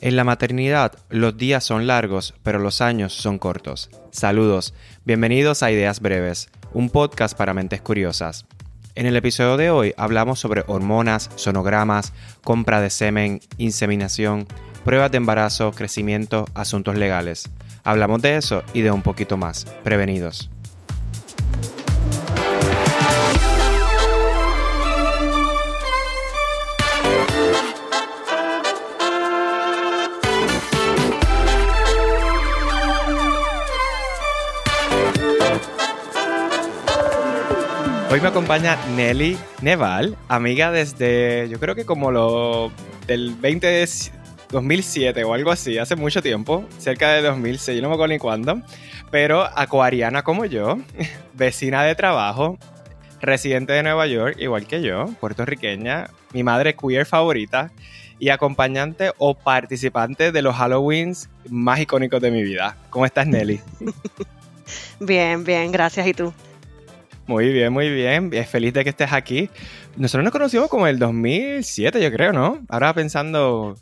En la maternidad, los días son largos, pero los años son cortos. Saludos, bienvenidos a Ideas Breves, un podcast para mentes curiosas. En el episodio de hoy hablamos sobre hormonas, sonogramas, compra de semen, inseminación, pruebas de embarazo, crecimiento, asuntos legales. Hablamos de eso y de un poquito más. Prevenidos. Hoy me acompaña Nelly Neval, amiga desde, yo creo que como lo del 20 2007 o algo así, hace mucho tiempo, cerca de 2006, yo no me acuerdo ni cuándo, pero acuariana como yo, vecina de trabajo, residente de Nueva York, igual que yo, puertorriqueña, mi madre queer favorita y acompañante o participante de los Halloweens más icónicos de mi vida. ¿Cómo estás, Nelly? Bien, bien, gracias. ¿Y tú? Muy bien, muy bien. Feliz de que estés aquí. Nosotros nos conocimos como el 2007, yo creo, ¿no? Ahora pensando...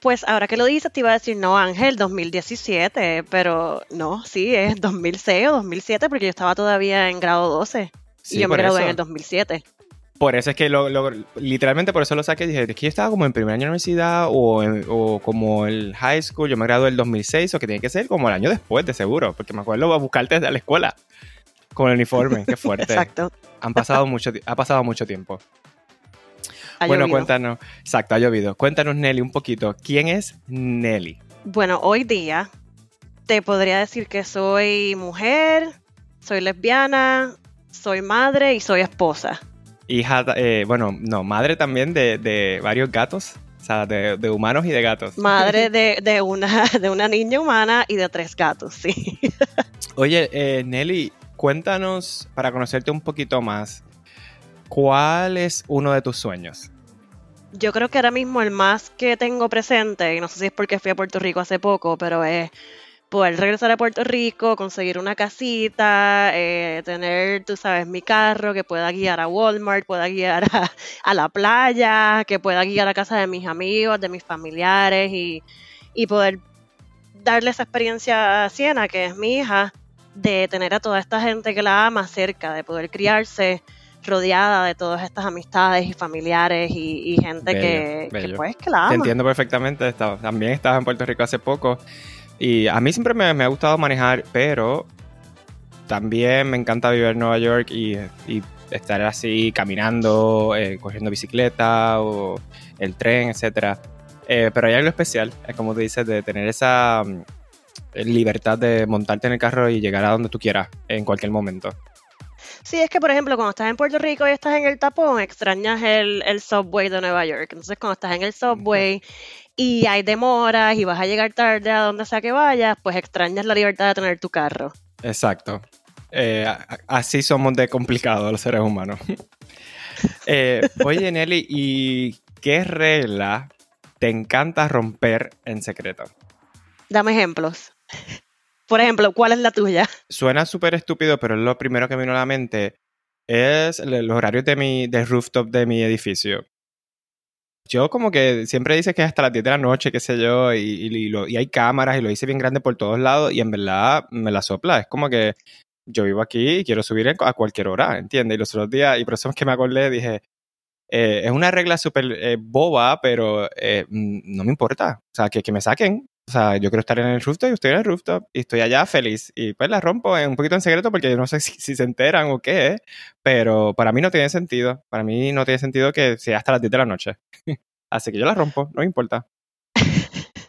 Pues ahora que lo dices, te iba a decir, no, Ángel, 2017, pero no, sí, es 2006 o 2007 porque yo estaba todavía en grado 12 y yo me gradué en el 2007. Por eso es que lo, literalmente por eso lo saqué. Dije, es que yo estaba como en primer año de universidad o, o como el high school. Yo me gradué en el 2006 o que tiene que ser como el año después, de seguro. Porque me acuerdo a buscarte desde la escuela. Con el uniforme, qué fuerte. Exacto. Han pasado mucho, ha pasado mucho tiempo. bueno, cuéntanos. Exacto, ha llovido. Cuéntanos, Nelly, un poquito. ¿Quién es Nelly? Bueno, hoy día te podría decir que soy mujer, soy lesbiana, soy madre y soy esposa. Hija, eh, bueno, no, madre también de, varios gatos. O sea, de, humanos y de gatos. Madre de, una, de una niña humana y de tres gatos, sí. Oye, eh, Nelly, cuéntanos, para conocerte un poquito más, ¿cuál es uno de tus sueños? Yo creo que ahora mismo el más que tengo presente, y no sé si es porque fui a Puerto Rico hace poco, pero es poder regresar a Puerto Rico, conseguir una casita, eh, tener, tú sabes, mi carro que pueda guiar a Walmart, pueda guiar a, la playa, que pueda guiar a casa de mis amigos, de mis familiares y, y poder darle esa experiencia a Siena, que es mi hija, de tener a toda esta gente que la ama cerca, de poder criarse rodeada de todas estas amistades y familiares y, gente que, pues que la ama. Te entiendo perfectamente, también estaba en Puerto Rico hace poco y a mí siempre me, ha gustado manejar, pero también me encanta vivir en Nueva York y, estar así caminando, eh, cogiendo bicicleta o el tren, etcétera. Eh, pero hay algo especial, es como tú dices, de tener esa libertad de montarte en el carro y llegar a donde tú quieras en cualquier momento. Sí, es que por ejemplo, cuando estás en Puerto Rico y estás en el tapón, extrañas el, subway de Nueva York. Entonces, cuando estás en el subway y hay demoras y vas a llegar tarde a donde sea que vayas, pues extrañas la libertad de tener tu carro. Exacto. Eh, así somos de complicados los seres humanos. Eh, oye, Nelly, ¿y qué regla te encanta romper en secreto? Dame ejemplos. Por ejemplo, ¿cuál es la tuya? Suena súper estúpido, pero lo primero que me vino a la mente es los horarios de mi, del rooftop de mi edificio. Yo como que siempre dice que es hasta las 10 de la noche, qué sé yo, y, y, hay cámaras y lo hice bien grande por todos lados y en verdad me la sopla. Es como que yo vivo aquí y quiero subir a cualquier hora, ¿entiendes? Y los otros días, y por eso es que me acordé, dije, eh, es una regla súper eh, boba, pero eh, no me importa. O sea, que, que me saquen. O sea, yo quiero estar en el rooftop y estoy en el rooftop y estoy allá feliz. Y pues la rompo un poquito en secreto porque yo no sé si, se enteran o qué, pero para mí no tiene sentido. Para mí no tiene sentido que sea hasta las 10 de la noche. Así que yo la rompo, no me importa.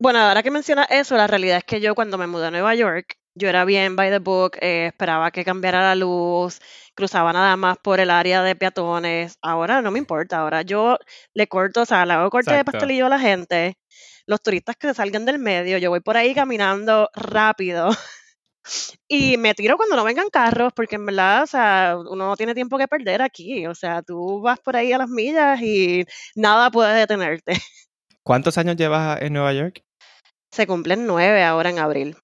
bueno, ahora que mencionas eso, la realidad es que yo cuando me mudé a Nueva York, yo era bien by the book, eh, esperaba que cambiara la luz, cruzaba nada más por el área de peatones. Ahora no me importa, ahora yo le corto, o sea, le hago corte de pastelillo a la gente los turistas que se salgan del medio, yo voy por ahí caminando rápido y me tiro cuando no vengan carros, porque en verdad, o sea, uno no tiene tiempo que perder aquí, o sea, tú vas por ahí a las millas y nada puede detenerte. ¿Cuántos años llevas en Nueva York? Se cumplen nueve ahora en abril.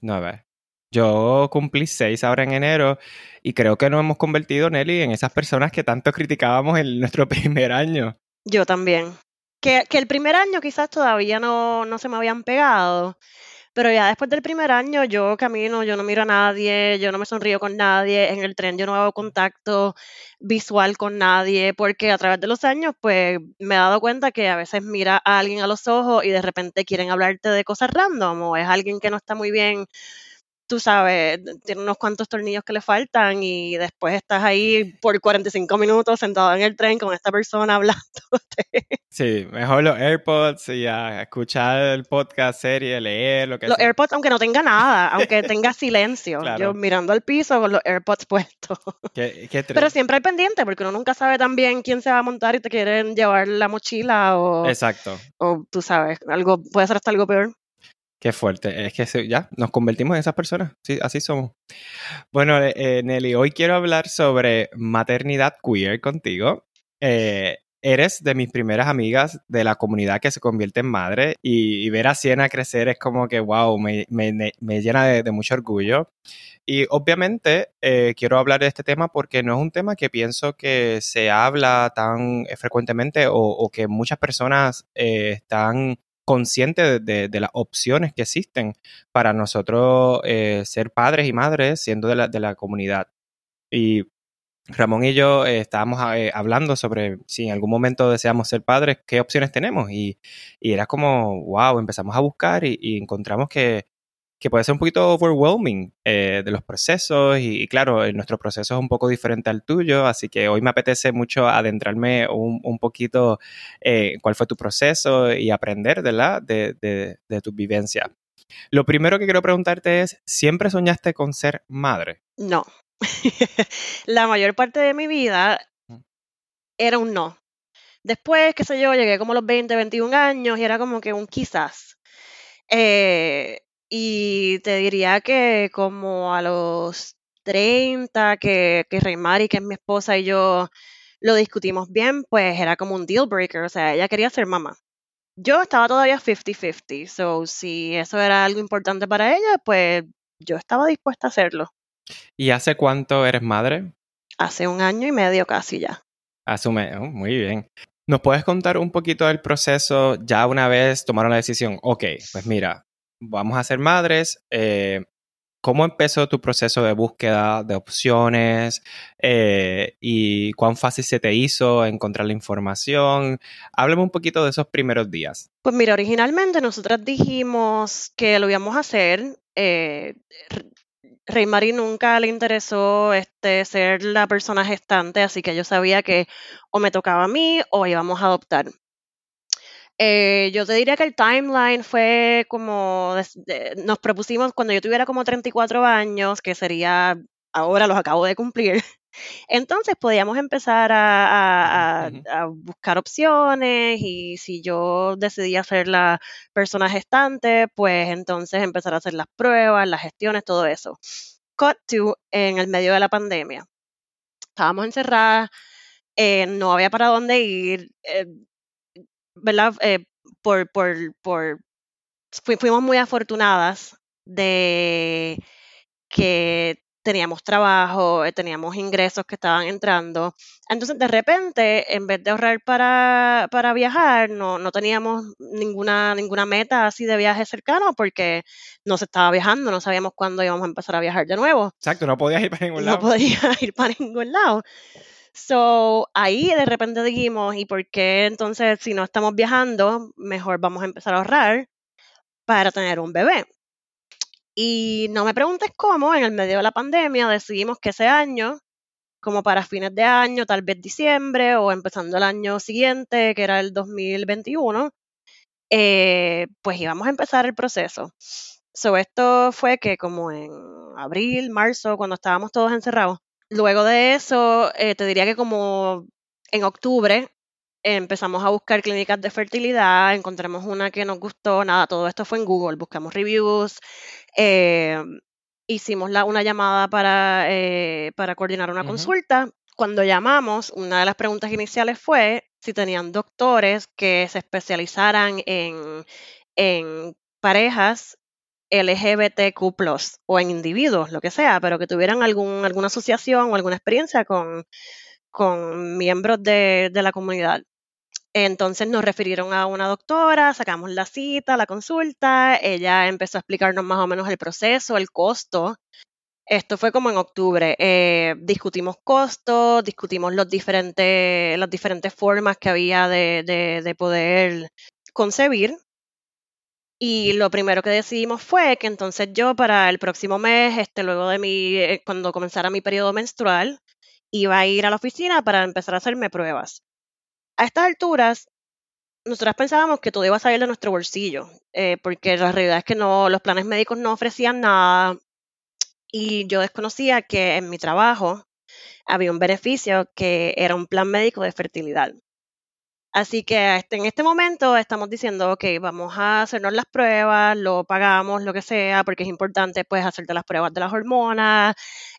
Nueve. Yo cumplí seis ahora en enero y creo que nos hemos convertido, Nelly, en esas personas que tanto criticábamos en nuestro primer año. Yo también. Que, que el primer año quizás todavía no, no se me habían pegado, pero ya después del primer año yo camino, yo no miro a nadie, yo no me sonrío con nadie, en el tren yo no hago contacto visual con nadie, porque a través de los años pues me he dado cuenta que a veces mira a alguien a los ojos y de repente quieren hablarte de cosas random o es alguien que no está muy bien tú sabes, tiene unos cuantos tornillos que le faltan y después estás ahí por 45 minutos sentado en el tren con esta persona hablándote. Sí, mejor los AirPods y a escuchar el podcast, serie, leer, lo que Los AirPods, aunque no tenga nada, aunque tenga silencio, yo mirando al piso con los AirPods puestos. Pero siempre hay pendiente, porque uno nunca sabe también quién se va a montar y te quieren llevar la mochila o... Exacto. O tú sabes, algo puede ser hasta algo peor. Qué fuerte. Es que ya nos convertimos en esas personas. Sí, así somos. Bueno, eh, eh, Nelly, hoy quiero hablar sobre maternidad queer contigo. Eh, eres de mis primeras amigas de la comunidad que se convierte en madre y, ver a Siena crecer es como que, wow, me, llena de, mucho orgullo. Y obviamente quiero hablar de este tema porque no es un tema que pienso que se habla tan frecuentemente o, que muchas personas están consciente de, las opciones que existen para nosotros eh, ser padres y madres siendo de la, de la comunidad. Y Ramón y yo eh, estábamos eh, hablando sobre si en algún momento deseamos ser padres, qué opciones tenemos. Y, era como, wow, empezamos a buscar y encontramos que que puede ser un poquito overwhelming eh, de los procesos y, claro, nuestro proceso es un poco diferente al tuyo, así que hoy me apetece mucho adentrarme un, un poquito eh, cuál fue tu proceso y aprender ¿verdad? De, de, de tu vivencia. Lo primero que quiero preguntarte es, ¿siempre soñaste con ser madre? No. La mayor parte de mi vida era un no. Después, qué sé yo, llegué como a los 20, 21 años y era como que un quizás. Eh, y te diría que como a los 30, que, que Reymari, que es mi esposa, y yo lo discutimos bien, pues era como un deal breaker, o sea, ella quería ser mamá. Yo estaba todavía 50-50, so si eso era algo importante para ella, pues yo estaba dispuesta a hacerlo. ¿Y hace cuánto eres madre? Hace un año y medio casi ya. Asume, oh, muy bien. ¿Nos puedes contar un poquito del proceso ya una vez tomaron la decisión? Ok, pues mira, vamos a ser madres. Eh, ¿Cómo empezó tu proceso de búsqueda de opciones eh, y cuán fácil se te hizo encontrar la información? Háblame un poquito de esos primeros días. Pues mira, originalmente nosotras dijimos que lo íbamos a hacer. Eh, Rey Mari nunca le interesó este, ser la persona gestante, así que yo sabía que o me tocaba a mí o íbamos a adoptar. Eh, yo te diría que el timeline fue como, nos propusimos cuando yo tuviera como 34 años, que sería, ahora los acabo de cumplir, entonces podíamos empezar a, buscar opciones y si yo decidía ser la persona gestante, pues entonces empezar a hacer las pruebas, las gestiones, todo eso. Cut to en el medio de la pandemia. Estábamos encerradas, eh, no había para dónde ir. Eh, ¿verdad? Eh, por, por, por, fuimos muy afortunadas de que teníamos trabajo, eh, teníamos ingresos que estaban entrando. Entonces, de repente, en vez de ahorrar para, para viajar, no, no teníamos ninguna, ninguna meta así de viaje cercano porque no se estaba viajando, no sabíamos cuándo íbamos a empezar a viajar de nuevo. Exacto, no podías ir para ningún lado. No podías ir para ningún lado. So, ahí de repente dijimos, ¿y por qué entonces si no estamos viajando, mejor vamos a empezar a ahorrar para tener un bebé? Y no me preguntes cómo, en el medio de la pandemia decidimos que ese año, como para fines de año, tal vez diciembre o empezando el año siguiente, que era el 2021, eh, pues íbamos a empezar el proceso. So, esto fue que como en abril, marzo, cuando estábamos todos encerrados, Luego de eso, eh, te diría que como en octubre empezamos a buscar clínicas de fertilidad, encontramos una que nos gustó, nada, todo esto fue en Google, buscamos reviews, eh, hicimos la, una llamada para, eh, para coordinar una consulta. Cuando llamamos, una de las preguntas iniciales fue si tenían doctores que se especializaran en, en parejas LGBTQ o en individuos, lo que sea, pero que tuvieran algún, alguna asociación o alguna experiencia con, con miembros de, la comunidad. Entonces nos refirieron a una doctora, sacamos la cita, la consulta, ella empezó a explicarnos más o menos el proceso, el costo. Esto fue como en octubre. Eh, discutimos costos, discutimos diferentes, las diferentes formas que había de, de poder concebir. Y lo primero que decidimos fue que entonces yo para el próximo mes, este, luego de mi, eh, cuando comenzara mi periodo menstrual, iba a ir a la oficina para empezar a hacerme pruebas. A estas alturas, nosotras pensábamos que todo iba a salir de nuestro bolsillo, eh, porque la realidad es que no, los planes médicos no ofrecían nada y yo desconocía que en mi trabajo había un beneficio que era un plan médico de fertilidad. Así que este, en este momento estamos diciendo, ok, vamos a hacernos las pruebas, lo pagamos, lo que sea, porque es importante pues hacerte las pruebas de las hormonas,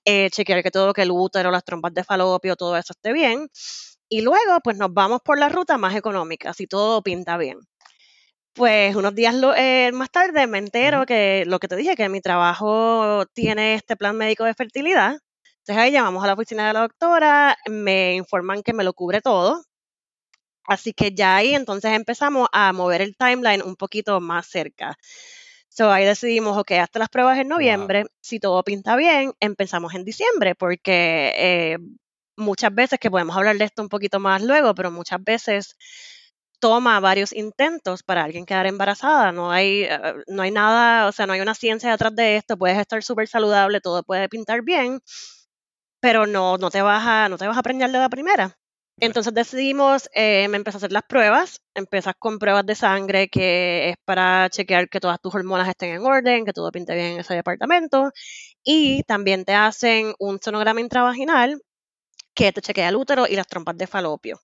eh, chequear que todo, que el útero, las trompas de falopio, todo eso esté bien. Y luego pues nos vamos por la ruta más económica, si todo pinta bien. Pues unos días eh, más tarde me entero que lo que te dije, que mi trabajo tiene este plan médico de fertilidad. Entonces ahí llamamos a la oficina de la doctora, me informan que me lo cubre todo, Así que ya ahí entonces empezamos a mover el timeline un poquito más cerca. So ahí decidimos, ok, hasta las pruebas en noviembre, si todo pinta bien, empezamos en diciembre, porque eh, muchas veces, que podemos hablar de esto un poquito más luego, pero muchas veces toma varios intentos para alguien quedar embarazada. No hay, eh, no hay nada, o sea, no hay una ciencia detrás de esto. Puedes estar súper saludable, todo puede pintar bien, pero no, no, te vas a, no te vas a preñar de la primera. Entonces decidimos, eh, me empecé a hacer las pruebas, empiezas con pruebas de sangre que es para chequear que todas tus hormonas estén en orden, que todo pinte bien en ese departamento, y también te hacen un sonograma intravaginal que te chequea el útero y las trompas de falopio.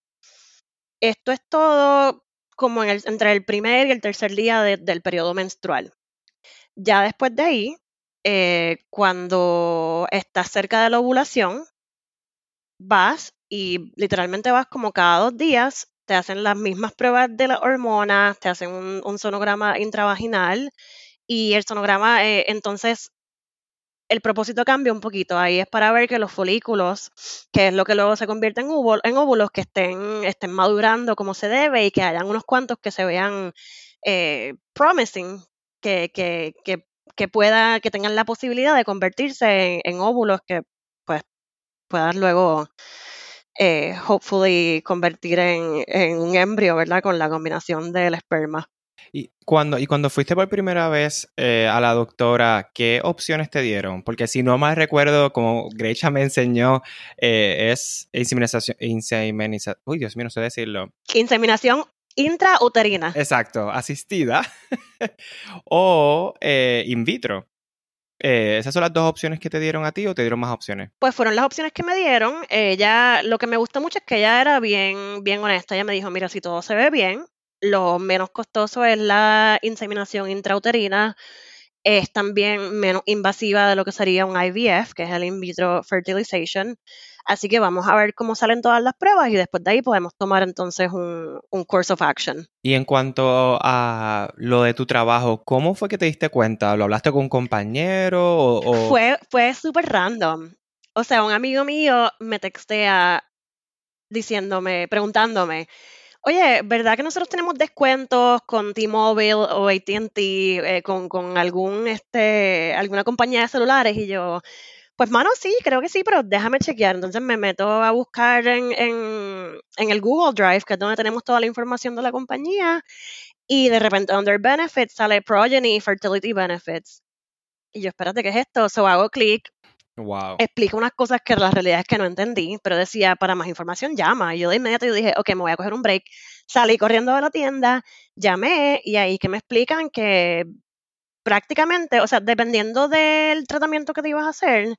Esto es todo como entre el primer y el tercer día del periodo menstrual. Ya después de ahí, eh, cuando estás cerca de la ovulación, vas y literalmente vas como cada dos días, te hacen las mismas pruebas de las hormonas, te hacen un, sonograma intravaginal y el sonograma, eh, entonces, el propósito cambia un poquito. Ahí es para ver que los folículos, que es lo que luego se convierte en, en óvulos, que estén, estén madurando como se debe y que hayan unos cuantos que se vean eh, promising, que, que, que, que, pueda, que tengan la posibilidad de convertirse en, óvulos que pues puedan luego eh, hopefully convertir en, un embrio, ¿verdad? Con la combinación del esperma. Y cuando, y cuando fuiste por primera vez eh, a la doctora, ¿qué opciones te dieron? Porque si no mal recuerdo, como Grecha me enseñó, eh, es inseminación, inseminación, uy Dios mío, no sé decirlo. Inseminación intrauterina. Exacto, asistida o in vitro. Eh, ¿Esas son las dos opciones que te dieron a ti o te dieron más opciones? Pues fueron las opciones que me dieron. Ella, lo que me gustó mucho es que ella era bien, bien honesta. Ella me dijo, mira, si todo se ve bien, lo menos costoso es la inseminación intrauterina. Es también menos invasiva de lo que sería un IVF, que es el in vitro fertilization. Así que vamos a ver cómo salen todas las pruebas y después de ahí podemos tomar entonces un, un course of action. Y en cuanto a lo de tu trabajo, ¿cómo fue que te diste cuenta? ¿Lo hablaste con un compañero? O, Fue, fue súper random. O sea, un amigo mío me textea diciéndome, preguntándome, oye, ¿verdad que nosotros tenemos descuentos con T-Mobile o ATT, eh, con, con algún, este, alguna compañía de celulares? Y yo, pues, mano, sí, creo que sí, pero déjame chequear. Entonces me meto a buscar en, en, el Google Drive, que es donde tenemos toda la información de la compañía, y de repente under benefits sale Progeny Fertility Benefits. Y yo, espérate, ¿qué es esto? So hago clic. Wow. Explica unas cosas que la realidad es que no entendí, pero decía, para más información llama. Y yo de inmediato yo dije, ok, me voy a coger un break. Salí corriendo de la tienda, llamé y ahí que me explican que prácticamente, o sea, dependiendo del tratamiento que te ibas a hacer,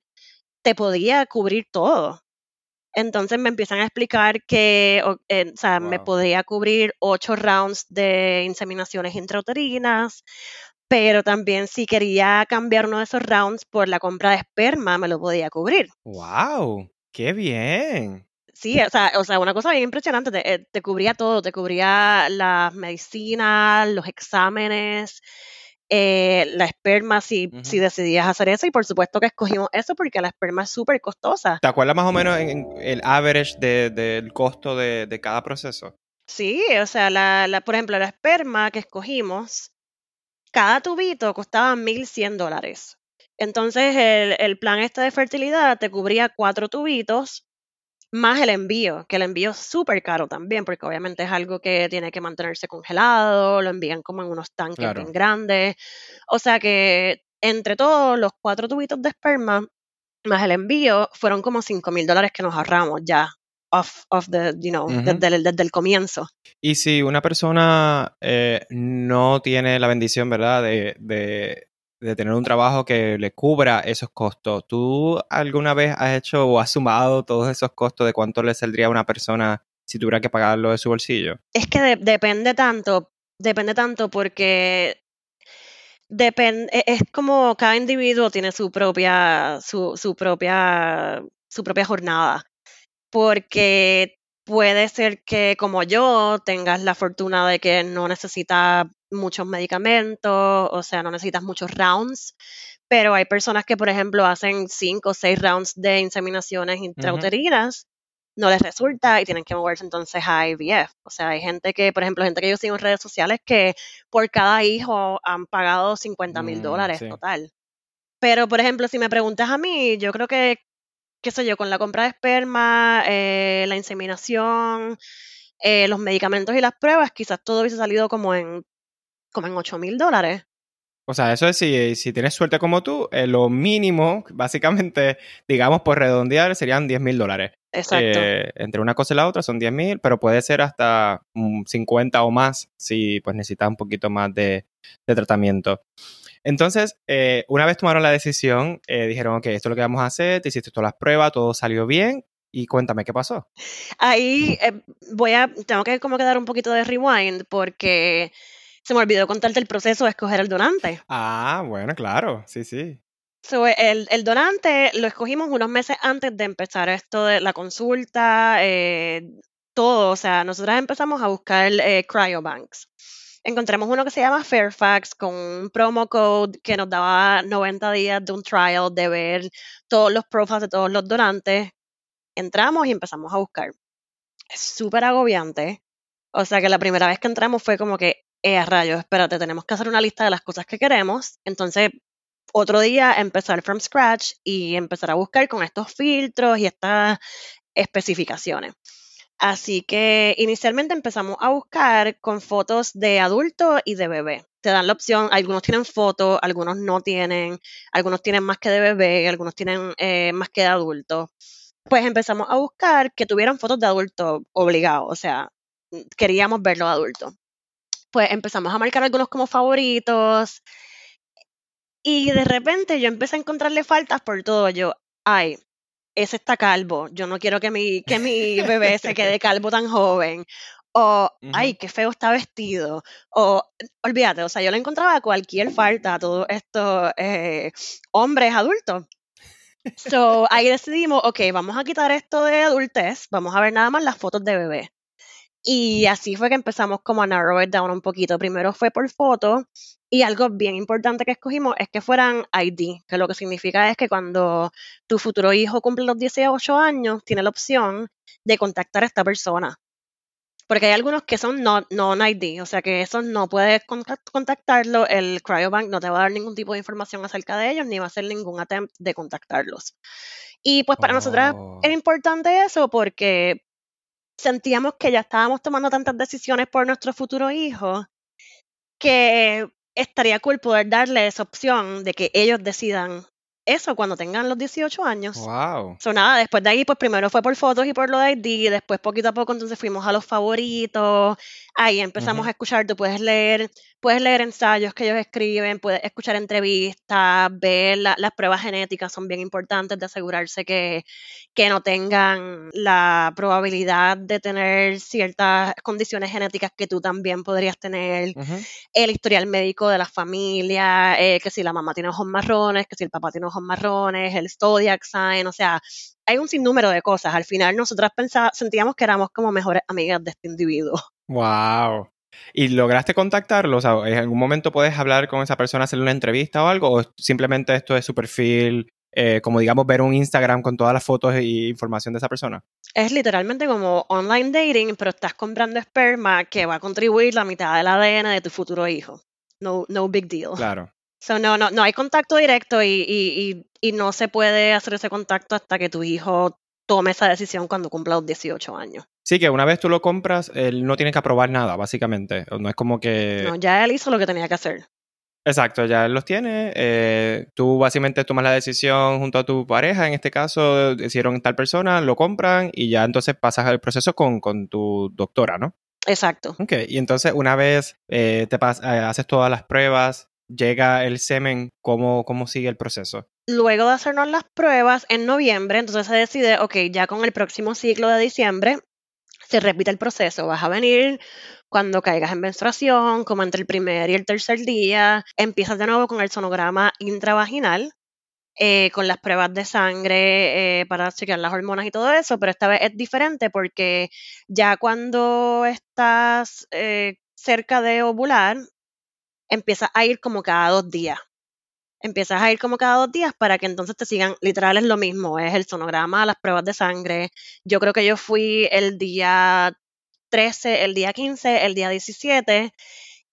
te podía cubrir todo. Entonces me empiezan a explicar que, o, eh, sea, me podía cubrir ocho rounds de inseminaciones intrauterinas, pero también si quería cambiar uno de esos rounds por la compra de esperma, me lo podía cubrir. ¡Wow! ¡Qué bien! Sí, o sea, o sea, una cosa bien impresionante, te, eh, te cubría todo, te cubría las medicinas, los exámenes, eh, la esperma si, si decidías hacer eso y por supuesto que escogimos eso porque la esperma es súper costosa. ¿Te acuerdas más o menos en, el average del costo de, cada proceso? Sí, o sea, la, la, por ejemplo, la esperma que escogimos, cada tubito costaba 1.100 dólares. Entonces, el, el plan este de fertilidad te cubría cuatro tubitos más el envío, que el envío es súper caro también, porque obviamente es algo que tiene que mantenerse congelado, lo envían como en unos tanques bien grandes. O sea que entre todos los cuatro tubitos de esperma más el envío fueron como 5 mil dólares que nos ahorramos ya off, the, you know, desde, el, comienzo. Y si una persona eh, no tiene la bendición, ¿verdad?, de, de tener un trabajo que le cubra esos costos. ¿Tú alguna vez has hecho o has sumado todos esos costos de cuánto le saldría a una persona si tuviera que pagarlo de su bolsillo? Es que depende tanto, depende tanto porque depende, e, es como cada individuo tiene su propia, su, su propia, su propia jornada. Porque puede ser que como yo tengas la fortuna de que no necesitas muchos medicamentos, o sea, no necesitas muchos rounds, pero hay personas que, por ejemplo, hacen cinco o seis rounds de inseminaciones intrauterinas, no les resulta y tienen que moverse entonces a IVF. O sea, hay gente que, por ejemplo, gente que yo sigo en redes sociales que por cada hijo han pagado 50 mil mm, dólares total. Pero, por ejemplo, si me preguntas a mí, yo creo que, qué sé yo, con la compra de esperma, eh, la inseminación, eh, los medicamentos y las pruebas, quizás todo hubiese salido como en como en 8 mil dólares. O sea, eso es si, si tienes suerte como tú, eh, lo mínimo, básicamente, digamos por redondear, serían 10 mil dólares. Exacto. Eh, entre una cosa y la otra son 10 mil, pero puede ser hasta 50 o más si pues necesitas un poquito más de, tratamiento. Entonces, eh, una vez tomaron la decisión, dijeron, ok, esto es lo que vamos a hacer, te hiciste todas las pruebas, todo salió bien, y cuéntame qué pasó. Ahí voy a, tengo que como que dar un poquito de rewind porque se me olvidó contarte el proceso de escoger el donante. Ah, bueno, claro, sí, sí. el, el, donante lo escogimos unos meses antes de empezar esto de la consulta, eh, todo, o sea, nosotros empezamos a buscar eh, cryobanks. Encontramos uno que se llama Fairfax con un promo code que nos daba 90 días de un trial de ver todos los profiles de todos los donantes. Entramos y empezamos a buscar. Es súper agobiante. O sea que la primera vez que entramos fue como que eh, rayos, espérate, tenemos que hacer una lista de las cosas que queremos. Entonces, otro día empezar from scratch y empezar a buscar con estos filtros y estas especificaciones. Así que inicialmente empezamos a buscar con fotos de adulto y de bebé. Te dan la opción, algunos tienen fotos, algunos no tienen, algunos tienen más que de bebé, algunos tienen eh, más que de adulto. Pues empezamos a buscar que tuvieran fotos de adulto obligado, o sea, queríamos verlo adulto pues empezamos a marcar algunos como favoritos. Y de repente yo empecé a encontrarle faltas por todo. Yo, ay, ese está calvo. Yo no quiero que mi, que mi bebé se quede calvo tan joven. O, ay, qué feo está vestido. O, olvídate, o sea, yo le encontraba cualquier falta a todos estos eh, hombres adultos. So, ahí decidimos, ok, vamos a quitar esto de adultez, vamos a ver nada más las fotos de bebé. Y así fue que empezamos como a narrow it down un poquito. Primero fue por foto y algo bien importante que escogimos es que fueran ID, que lo que significa es que cuando tu futuro hijo cumple los 18 años, tiene la opción de contactar a esta persona. Porque hay algunos que son non-ID, o sea que eso no puedes contactarlo, el cryobank no te va a dar ningún tipo de información acerca de ellos, ni va a hacer ningún attempt de contactarlos. Y pues para nosotras oh. era importante eso porque sentíamos que ya estábamos tomando tantas decisiones por nuestro futuro hijo que estaría cool poder darle esa opción de que ellos decidan eso cuando tengan los 18 años. Wow. So, nada, después de ahí, pues primero fue por fotos y por lo de ID, después poquito a poco entonces fuimos a los favoritos, ahí empezamos a escuchar, tú puedes leer, puedes leer ensayos que ellos escriben, puedes escuchar entrevistas, ver las pruebas genéticas, son bien importantes de asegurarse que, que no tengan la probabilidad de tener ciertas condiciones genéticas que tú también podrías tener, el historial médico de la familia, eh, que si la mamá tiene ojos marrones, que si el papá tiene ojos marrones, el zodiac sign, o sea, hay un sinnúmero de cosas. Al final nosotras pensábamos, sentíamos que éramos como mejores amigas de este individuo. Wow. ¿Y lograste contactarlo? O sea, ¿en algún momento puedes hablar con esa persona, hacerle una entrevista o algo? ¿O simplemente esto es su perfil eh, como digamos ver un Instagram con todas las fotos e información de esa persona. Es literalmente como online dating, pero estás comprando esperma que va a contribuir la mitad del ADN de tu futuro hijo. No, no big deal. Claro. So, no, no, no hay contacto directo y, y, y, no se puede hacer ese contacto hasta que tu hijo tome esa decisión cuando cumpla los 18 años. Sí, que una vez tú lo compras, él no tiene que aprobar nada, básicamente. No es como que... No, ya él hizo lo que tenía que hacer. Exacto, ya él los tiene. Eh, tú básicamente tomas la decisión junto a tu pareja, en este caso hicieron tal persona, lo compran y ya entonces pasas el proceso con, con tu doctora, ¿no? Exacto. Ok, y entonces una vez eh, te eh, haces todas las pruebas, llega el semen, ¿cómo, ¿cómo sigue el proceso? Luego de hacernos las pruebas en noviembre, entonces se decide, ok, ya con el próximo ciclo de diciembre, se repite el proceso. Vas a venir cuando caigas en menstruación, como entre el primer y el tercer día. Empiezas de nuevo con el sonograma intravaginal, eh, con las pruebas de sangre eh, para chequear las hormonas y todo eso, pero esta vez es diferente porque ya cuando estás eh, cerca de ovular, empiezas a ir como cada dos días. Empiezas a ir como cada dos días para que entonces te sigan, literal es lo mismo, es el sonograma, las pruebas de sangre. Yo creo que yo fui el día 13, el día 15, el día 17.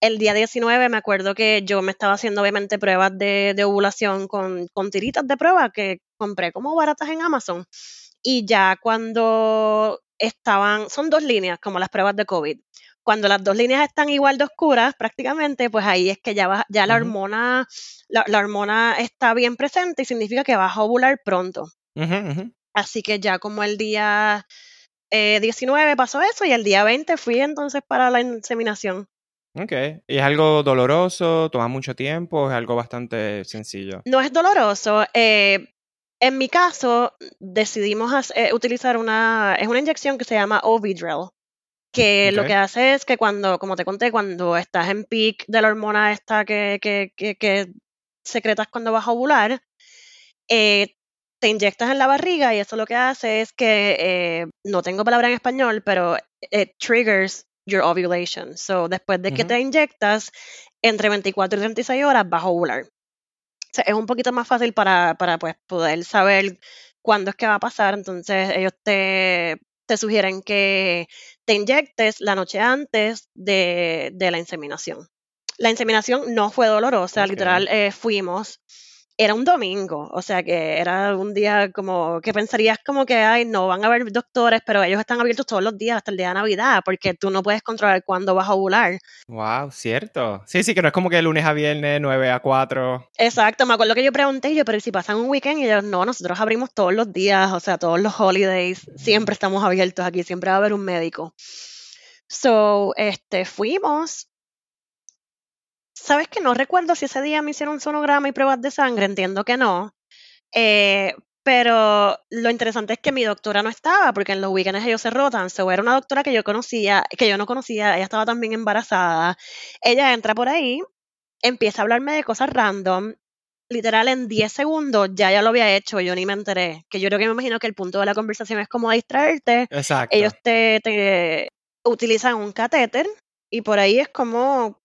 El día 19 me acuerdo que yo me estaba haciendo obviamente pruebas de, ovulación con, con tiritas de prueba que compré como baratas en Amazon. Y ya cuando estaban, son dos líneas como las pruebas de COVID cuando las dos líneas están igual de oscuras, prácticamente, pues ahí es que ya, ya la hormona, la, hormona está bien presente y significa que vas a ovular pronto. Así que ya como el día 19 eh, pasó eso y el día 20 fui entonces para la inseminación. Ok. ¿Y es algo doloroso? ¿Toma mucho tiempo? ¿Es algo bastante sencillo? No es doloroso. Eh, en mi caso, decidimos eh, utilizar una, es una inyección que se llama Ovidrel que lo que hace es que cuando, como te conté, cuando estás en peak de la hormona esta que, que, que, secretas cuando vas a ovular, eh, te inyectas en la barriga y eso lo que hace es que, eh, no tengo palabra en español, pero it triggers your ovulation. So, después de que te inyectas, entre 24 y 36 horas vas a ovular. O sea, es un poquito más fácil para, para pues, poder saber cuándo es que va a pasar. Entonces, ellos te te sugieren que te inyectes la noche antes de, de la inseminación. La inseminación no fue dolorosa, literal, eh, fuimos era un domingo, o sea que era un día como que pensarías como que, ay, no van a haber doctores, pero ellos están abiertos todos los días hasta el día de Navidad, porque tú no puedes controlar cuándo vas a ovular. Wow, cierto. Sí, sí, que no es como que lunes a viernes, 9 a 4. Exacto, me acuerdo que yo pregunté, yo, pero si pasan un weekend, y ellos, no, nosotros abrimos todos los días, o sea, todos los holidays, siempre estamos abiertos aquí, siempre va a haber un médico. So, este, fuimos, ¿Sabes que no recuerdo si ese día me hicieron sonograma y pruebas de sangre? Entiendo que no. Eh, pero lo interesante es que mi doctora no estaba, porque en los weekends ellos se rotan. So, era una doctora que yo conocía, que yo no conocía, ella estaba también embarazada. Ella entra por ahí, empieza a hablarme de cosas random. Literal, en 10 segundos ya ya lo había hecho, yo ni me enteré. Que yo creo que me imagino que el punto de la conversación es como distraerte. Exacto. Ellos te, te utilizan un catéter y por ahí es como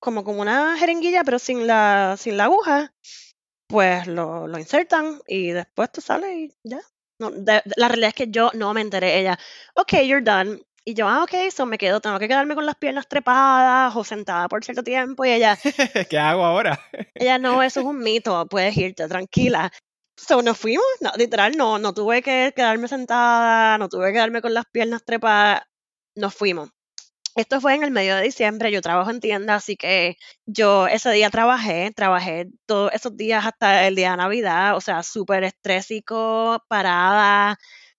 como, como una jeringuilla, pero sin la, sin la aguja, pues lo, lo insertan y después tú sales y ya. No, la realidad es que yo no me enteré. Ella, ok, you're done. Y yo, ah, ok, eso me quedo, tengo que quedarme con las piernas trepadas o sentada por cierto tiempo. Y ella, ¿qué hago ahora? ella, no, eso es un mito, puedes irte, tranquila. So, nos fuimos, no, literal, no, no tuve que quedarme sentada, no tuve que quedarme con las piernas trepadas, nos fuimos. Esto fue en el medio de diciembre, yo trabajo en tienda, así que yo ese día trabajé, trabajé todos esos días hasta el día de Navidad, o sea, súper estrésico, parada,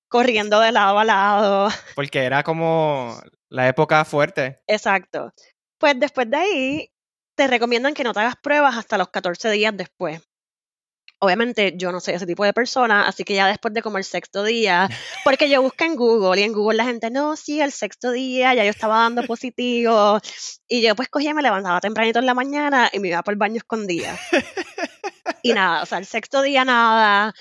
corriendo de lado a lado. Porque era como la época fuerte. Exacto. Pues después de ahí, te recomiendan que no te hagas pruebas hasta los 14 días después obviamente yo no soy ese tipo de persona, así que ya después de como el sexto día, porque yo busqué en Google y en Google la gente, no, sí, el sexto día ya yo estaba dando positivo y yo pues cogía, me levantaba tempranito en la mañana y me iba por el baño escondida. y nada, o sea, el sexto día nada,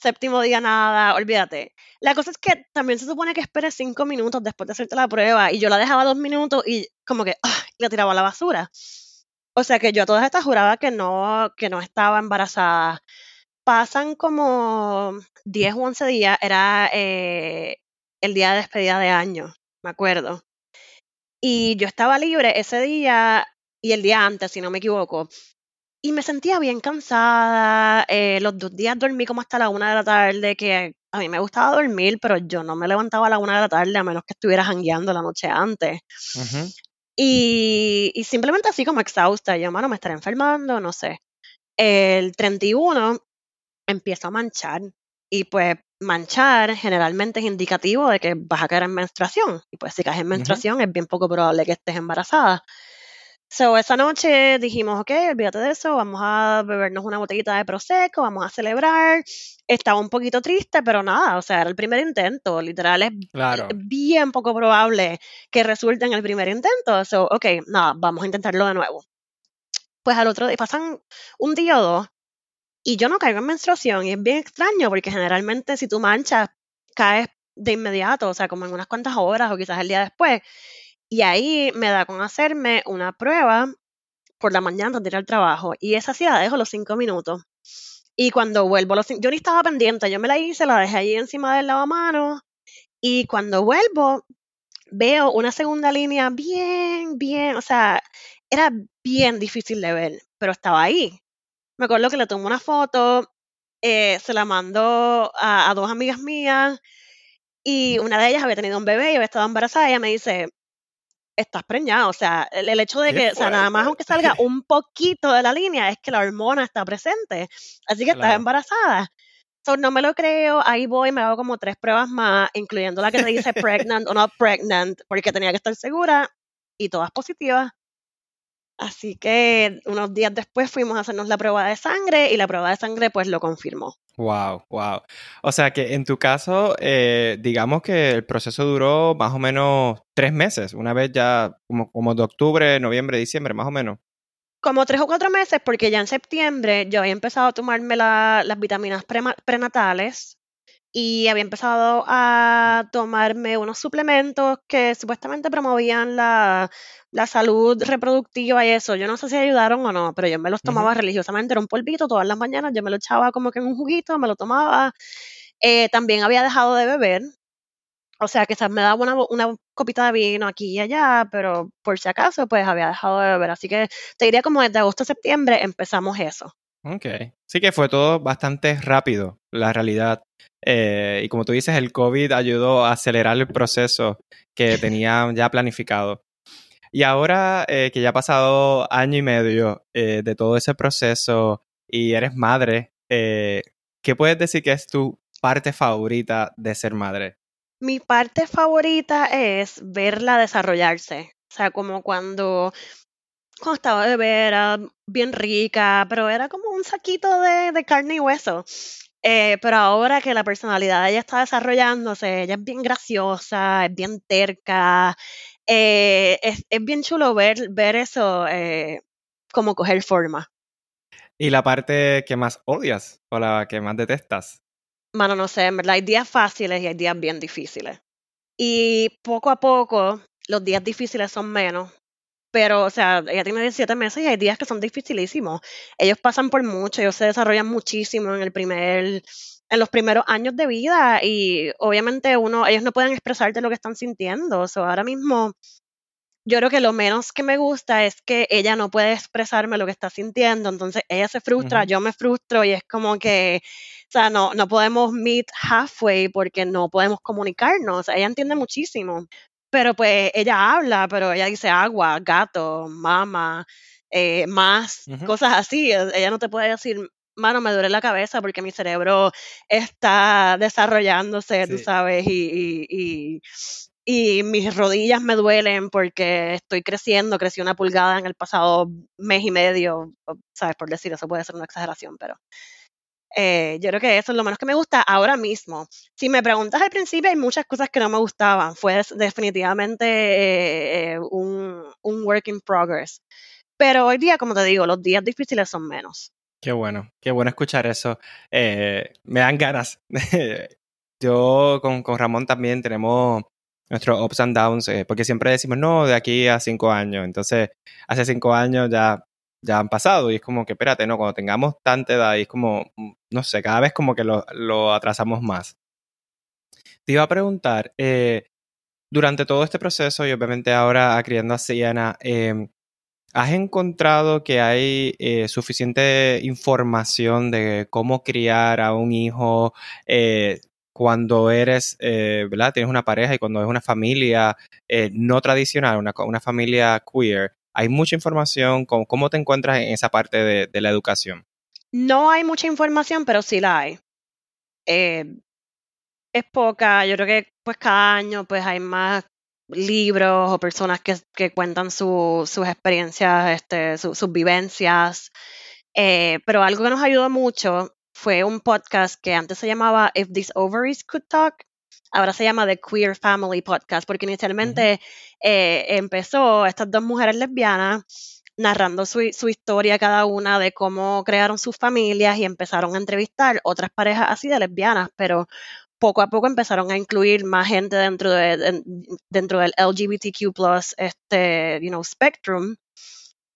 séptimo día nada, olvídate. La cosa es que también se supone que esperes cinco minutos después de hacerte la prueba y yo la dejaba dos minutos y como que ¡ah! la tiraba a la basura. O sea que yo a todas estas juraba que no, que no estaba embarazada. pasan como 10 o 11 días, era eh, el día de despedida de año, me acuerdo. Y yo estaba libre ese día y el día antes, si no me equivoco. Y me sentía bien cansada. Eh, los dos días dormí como hasta la una de la tarde, que a mí me gustaba dormir, pero yo no me levantaba a la una de la tarde a menos que estuviera jangueando la noche antes. Y, y, simplemente así como exhausta. Yo, mano, me estaré enfermando, no sé. El 31 empiezo a manchar. Y pues manchar generalmente es indicativo de que vas a caer en menstruación. Y pues si caes en menstruación es bien poco probable que estés embarazada. So, esa noche dijimos, ok, olvídate de eso, vamos a bebernos una botellita de Prosecco, vamos a celebrar. Estaba un poquito triste, pero nada, o sea, era el primer intento, literal, es bien poco probable que resulte en el primer intento. So, ok, nada, vamos a intentarlo de nuevo. Pues al otro día, pasan un día o dos, y yo no caigo en menstruación, y es bien extraño, porque generalmente si tú manchas, caes de inmediato, o sea, como en unas cuantas horas o quizás el día después. Y ahí me da con hacerme una prueba por la mañana antes de ir al trabajo. Y esa sí la dejo los cinco minutos. Y cuando vuelvo, los, yo ni estaba pendiente, yo me la hice, la dejé ahí encima del lavamanos. Y cuando vuelvo, veo una segunda línea bien, bien, o sea, era bien difícil de ver, pero estaba ahí. Me acuerdo que le tomé una foto, eh, se la mandó a, a, dos amigas mías y una de ellas había tenido un bebé y había estado embarazada. Y ella me dice, estás preñada. O sea, el, hecho de que, o sea, nada más aunque salga un poquito de la línea es que la hormona está presente. Así que estás embarazada. So, no me lo creo, ahí voy, me hago como tres pruebas más, incluyendo la que te dice pregnant o not pregnant, porque tenía que estar segura, y todas positivas. Así que unos días después fuimos a hacernos la prueba de sangre y la prueba de sangre pues lo confirmó. Wow, wow. O sea que en tu caso, eh, digamos que el proceso duró más o menos tres meses, una vez ya como, como de octubre, noviembre, diciembre, más o menos. Como tres o cuatro meses, porque ya en septiembre yo había empezado a tomarme las vitaminas prenatales y había empezado a tomarme unos suplementos que supuestamente promovían la, salud reproductiva y eso. Yo no sé si ayudaron o no, pero yo me los tomaba religiosamente. Era un polvito todas las mañanas, yo me lo echaba como que en un juguito, me lo tomaba. Eh, también había dejado de beber. O sea, quizás me daba una, una copita de vino aquí y allá, pero por si acaso, pues había dejado de beber. Así que te diría como desde agosto a septiembre empezamos eso. Ok. Sí que fue todo bastante rápido, la realidad. Eh, y como tú dices, el COVID ayudó a acelerar el proceso que tenían ya planificado. Y ahora eh, que ya ha pasado año y medio eh, de todo ese proceso y eres madre, ¿qué puedes decir que es tu parte favorita de ser madre? Mi parte favorita es verla desarrollarse. O sea, como cuando cuando estaba bebé era bien rica, pero era como un saquito de, carne y hueso. Eh, pero ahora que la personalidad de ella está desarrollándose, ella es bien graciosa, es bien terca, eh, es, bien chulo ver, ver eso eh, como coger forma. ¿Y la parte que más odias o la que más detestas? Mano, no sé, en verdad hay días fáciles y hay días bien difíciles. Y poco a poco los días difíciles son menos pero, o sea, ella tiene 17 meses y hay días que son dificilísimos. Ellos pasan por mucho, ellos se desarrollan muchísimo en el primer en los primeros años de vida y obviamente uno ellos no pueden expresarte lo que están sintiendo. O sea, ahora mismo yo creo que lo menos que me gusta es que ella no puede expresarme lo que está sintiendo, entonces ella se frustra, yo me frustro y es como que, o sea, no, no podemos meet halfway porque no podemos comunicarnos, o sea, ella entiende muchísimo, pero pues ella habla, pero ella dice agua, gato, mama, eh, más, cosas así. E, ella no te puede decir, mano, me duele la cabeza porque mi cerebro está desarrollándose, tú sabes, y, y, y, mis rodillas me duelen porque estoy creciendo, crecí una pulgada en el pasado mes y medio, sabes, por decir, eso puede ser una exageración, pero eh, yo creo que eso es lo menos que me gusta ahora mismo. Si me preguntas al principio, hay muchas cosas que no me gustaban. Fue definitivamente eh, eh, un, un work in progress. Pero hoy día, como te digo, los días difíciles son menos. Qué bueno, qué bueno escuchar eso. me dan ganas. Yo con, con, Ramón también tenemos nuestros ups and downs, porque siempre decimos, no, de aquí a cinco años. Entonces, hace cinco años ya ya han pasado y es como que, espérate, no, cuando tengamos tanta edad es como, mm, no sé, cada vez como que lo, lo atrasamos más. Te iba a preguntar, eh, durante todo este proceso y obviamente ahora criando a Siena, eh, ¿has encontrado que hay eh, suficiente información de cómo criar a un hijo eh, cuando eres, ¿verdad? Tienes una pareja y cuando es una familia no tradicional, una, una, familia queer? ¿Hay mucha información? ¿Cómo, te encuentras en esa parte de, la educación? No hay mucha información, pero sí la hay. Eh, es poca, yo creo que pues cada año pues hay más libros o personas que, cuentan su, sus experiencias, este, su, sus vivencias. Eh, pero algo que nos ayudó mucho fue un podcast que antes se llamaba If These Ovaries Could Talk, ahora se llama The Queer Family Podcast, porque inicialmente uh -huh. eh, empezó estas dos mujeres lesbianas narrando su, su, historia cada una de cómo crearon sus familias y empezaron a entrevistar otras parejas así de lesbianas, pero poco a poco empezaron a incluir más gente dentro, de, dentro del LGBTQ este, you know, spectrum.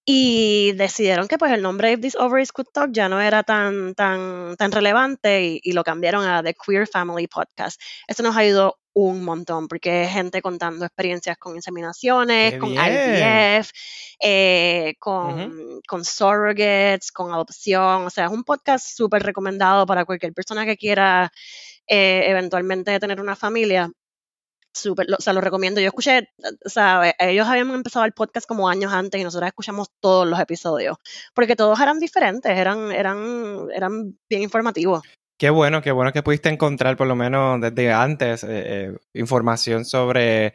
Y decidieron que pues el nombre If This Ovaries Could Talk ya no era tan, tan, tan relevante y, y, lo cambiaron a The Queer Family Podcast. Eso nos ayudó un montón porque es gente contando experiencias con inseminaciones, Qué con bien. IVF, eh, con, Uh -huh. con surrogates, con adopción. O sea, es un podcast súper recomendado para cualquier persona que quiera eh, eventualmente tener una familia. Súper, o sea, lo recomiendo. Yo escuché, o sea, ellos habían empezado el podcast como años antes y nosotros escuchamos todos los episodios, porque todos eran diferentes, eran, eran, eran bien informativos. Qué bueno, qué bueno que pudiste encontrar por lo menos desde antes eh, eh, información sobre